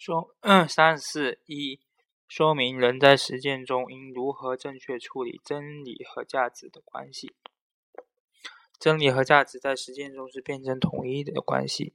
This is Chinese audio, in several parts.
说三四一，说明人在实践中应如何正确处理真理和价值的关系。真理和价值在实践中是辩证统一的关系。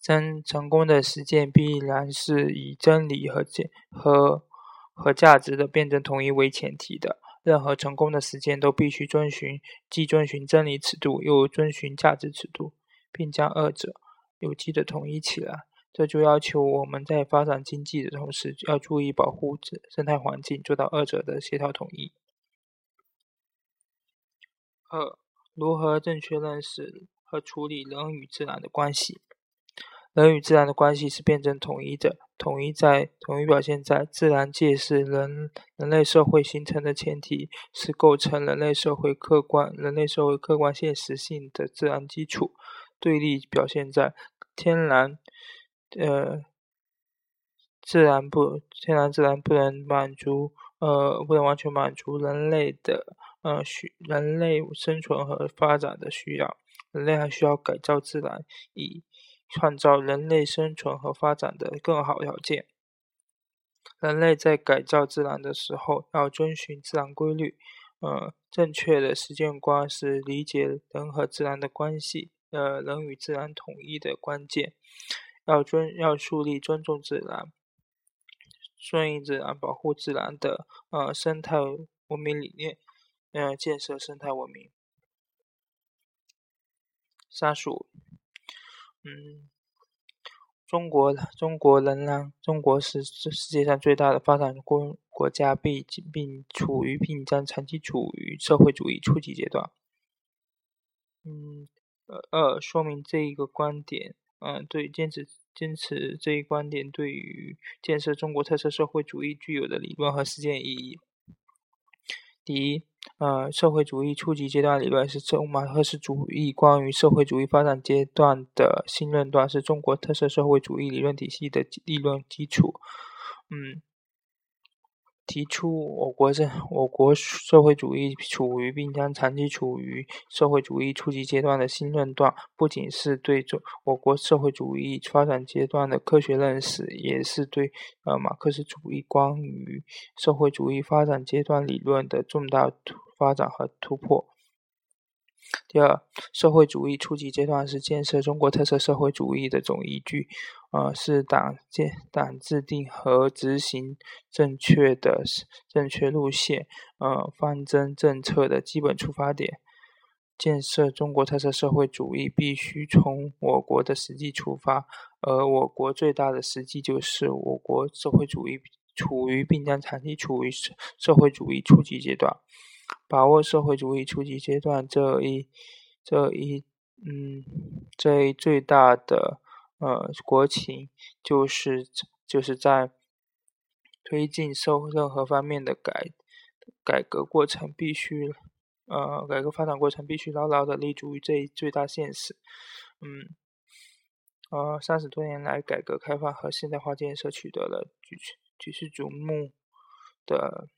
真成功的实践必然是以真理和价和和价值的辩证统一为前提的。任何成功的实践都必须遵循既遵循真理尺度，又遵循价值尺度，并将二者有机的统一起来。这就要求我们在发展经济的同时，要注意保护生态环境，做到二者的协调统一。二、如何正确认识和处理人与自然的关系？人与自然的关系是辩证统一的，统一在统一表现在自然界是人人类社会形成的前提，是构成人类社会客观人类社会客观现实性的自然基础；对立表现在天然。呃，自然不，天然自然不能满足，呃，不能完全满足人类的，呃，需人类生存和发展的需要。人类还需要改造自然，以创造人类生存和发展的更好条件。人类在改造自然的时候，要遵循自然规律。呃，正确的实践观是理解人和自然的关系，呃，人与自然统一的关键。要尊要树立尊重自然、顺应自然、保护自然的呃生态文明理念，呃建设生态文明。三十五，嗯，中国中国仍然中国是世界上最大的发展国国家，并并处于并将长期处于社会主义初级阶段。嗯，呃二说明这一个观点。嗯，对，坚持坚持这一观点，对于建设中国特色社会主义具有的理论和实践意义。第一，呃，社会主义初级阶段理论是中马克思主义关于社会主义发展阶段的新论断，是中国特色社会主义理论体系的理论基础。嗯。提出我国在我国社会主义处于并将长期处于社会主义初级阶段的新论断，不仅是对中我国社会主义发展阶段的科学认识，也是对呃马克思主义关于社会主义发展阶段理论的重大发展和突破。第二，社会主义初级阶段是建设中国特色社会主义的总依据，呃，是党建党制定和执行正确的正确路线，呃，方针政策的基本出发点。建设中国特色社会主义必须从我国的实际出发，而我国最大的实际就是我国社会主义处于并将长期处于社会主义初级阶段。把握社会主义初级阶段这一这一嗯这一最大的呃国情，就是就是在推进社会任何方面的改改革过程，必须呃改革发展过程必须牢牢的立足于这一最大现实。嗯呃三十多年来，改革开放和现代化建设取得了举举世瞩目的。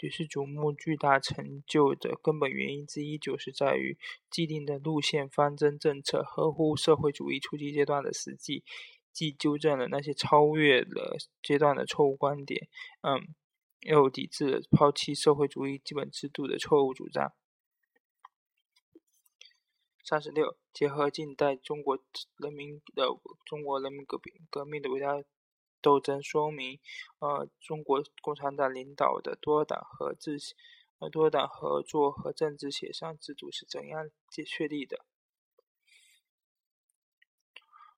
举世瞩目巨大成就的根本原因之一，就是在于既定的路线方针政策合乎社会主义初级阶段的实际，既纠正了那些超越了阶段的错误观点，嗯，又抵制了抛弃社会主义基本制度的错误主张。三十六，结合近代中国人民的中国人民革命革命的伟大。斗争说明，呃，中国共产党领导的多党合制、呃多党合作和政治协商制度是怎样确立的？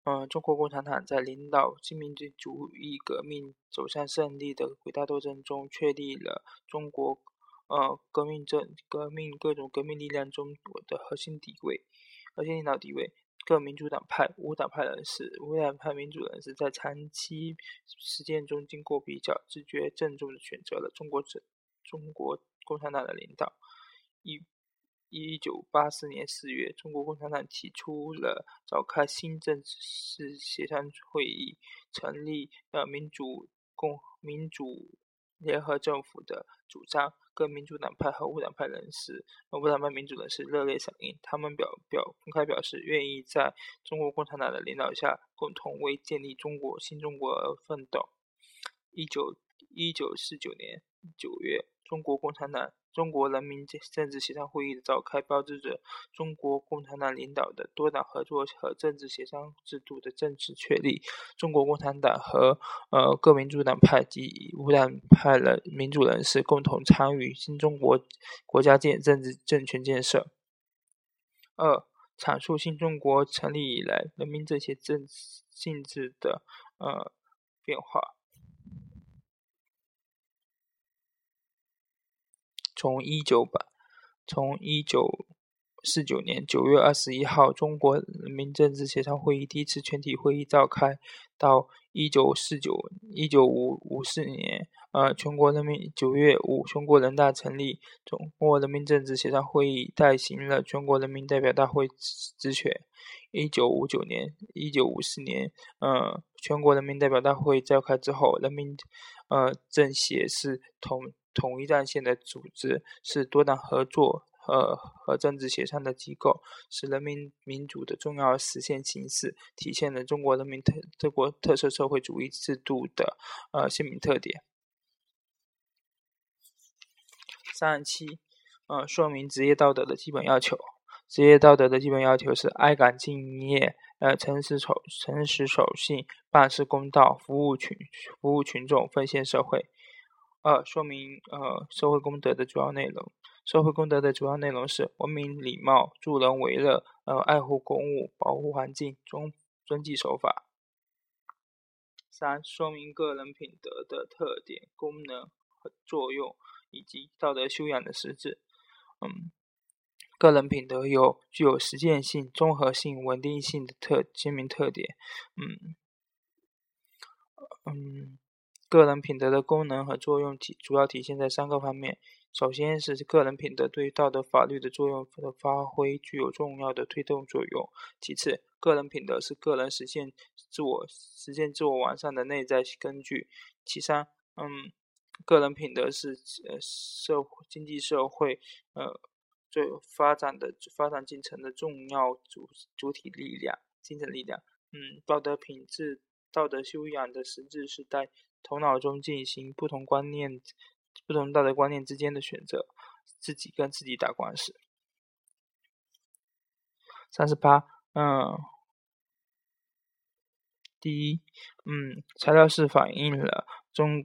嗯，中国共产党在领导新民主义革命走向胜利的伟大斗争中，确立了中国呃革命政革命各种革命力量中我的核心地位、核心领导地位。各民主党派、无党派人士、无党派民主人士在长期实践中，经过比较，自觉郑重地选择了中国政中国共产党的领导。一一九八四年四月，中国共产党提出了召开新政治协商会议，成立呃民主共民主联合政府的主张，各民主党派和无党派人士、无党派民主人士热烈响应。他们表表公开表示，愿意在中国共产党的领导下，共同为建立中国新中国而奋斗。一九一九四九年九月，中国共产党。中国人民政治协商会议的召开，标志着中国共产党领导的多党合作和政治协商制度的正式确立。中国共产党和呃各民主党派及无党派的民主人士共同参与新中国国家建政治政权建设。二、阐述新中国成立以来人民政协政性质的呃变化。从一九八，从一九四九年九月二十一号中国人民政治协商会议第一次全体会议召开，到一九四九一九五五四年，呃，全国人民九月五全国人大成立，中国人民政治协商会议代行了全国人民代表大会职权。一九五九年、一九五四年，呃，全国人民代表大会召开之后，人民，呃，政协是同。统一战线的组织是多党合作和和政治协商的机构，是人民民主的重要实现形式，体现了中国人民特中国特色社会主义制度的呃鲜明特点。三十七，呃，说明职业道德的基本要求。职业道德的基本要求是爱岗敬业，呃，诚实守诚实守信，办事公道，服务群服务群众，奉献社会。二、说明呃社会公德的主要内容。社会公德的主要内容是文明礼貌、助人为乐、呃爱护公物、保护环境、遵遵纪守法。三、说明个人品德的特点、功能和作用，以及道德修养的实质。嗯，个人品德有具有实践性、综合性、稳定性的特鲜明特点。嗯，嗯。个人品德的功能和作用体主要体现在三个方面。首先是个人品德对于道德法律的作用的发挥具有重要的推动作用。其次，个人品德是个人实现自我实现自我完善的内在根据。其三，嗯，个人品德是呃社会经济社会呃最发展的发展进程的重要主主体力量精神力量。嗯，道德品质道德修养的实质是在。头脑中进行不同观念、不同道德观念之间的选择，自己跟自己打官司。三十八，嗯，第一，嗯，材料是反映了中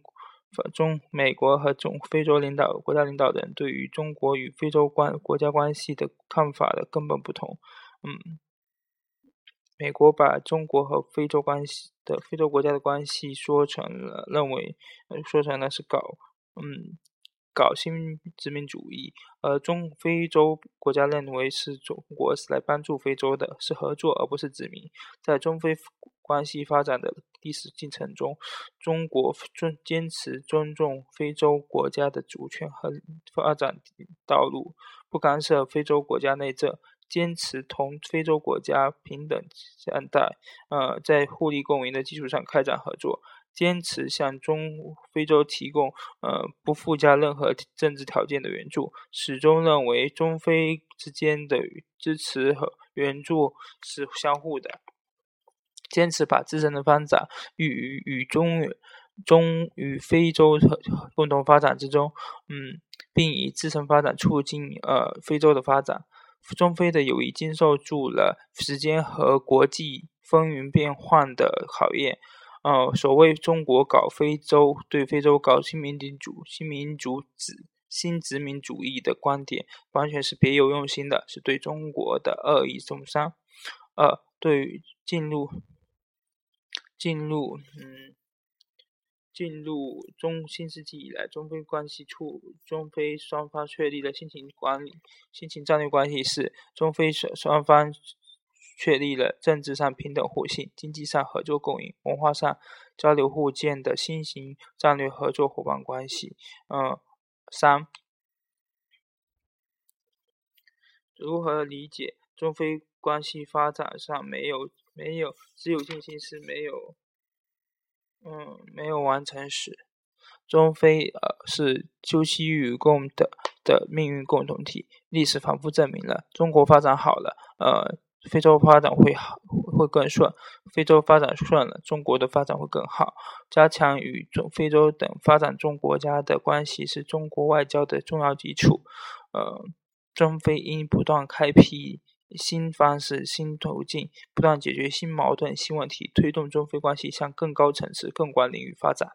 中美国和中非洲领导国家领导人对于中国与非洲关国家关系的看法的根本不同，嗯。美国把中国和非洲关系的非洲国家的关系说成了认为，说成了是搞，嗯，搞新殖民主义，而中非洲国家认为是中国是来帮助非洲的，是合作而不是殖民。在中非关系发展的历史进程中，中国尊坚持尊重非洲国家的主权和发展道路，不干涉非洲国家内政。坚持同非洲国家平等相待，呃，在互利共赢的基础上开展合作，坚持向中非洲提供呃不附加任何政治条件的援助，始终认为中非之间的支持和援助是相互的，坚持把自身的发展与与中中与非洲共同发展之中，嗯，并以自身发展促进呃非洲的发展。中非的友谊经受住了时间和国际风云变幻的考验。呃，所谓中国搞非洲，对非洲搞新民主、新民主、殖新殖民主义的观点，完全是别有用心的，是对中国的恶意中伤。二，对于进入进入嗯。进入中新世纪以来，中非关系处中非双方确立了新型管理、新型战略关系是中非双双方确立了政治上平等互信、经济上合作共赢、文化上交流互鉴的新型战略合作伙伴关系。嗯，三，如何理解中非关系发展上没有没有只有进行是没有？嗯，没有完成时，中非呃是休戚与共的的命运共同体。历史反复证明了，中国发展好了，呃，非洲发展会好会更顺；非洲发展顺了，中国的发展会更好。加强与中非洲等发展中国家的关系是中国外交的重要基础。呃，中非应不断开辟新方式、新途径，不断解决新矛盾、新问题，推动中非关系向更高层次、更广领域发展。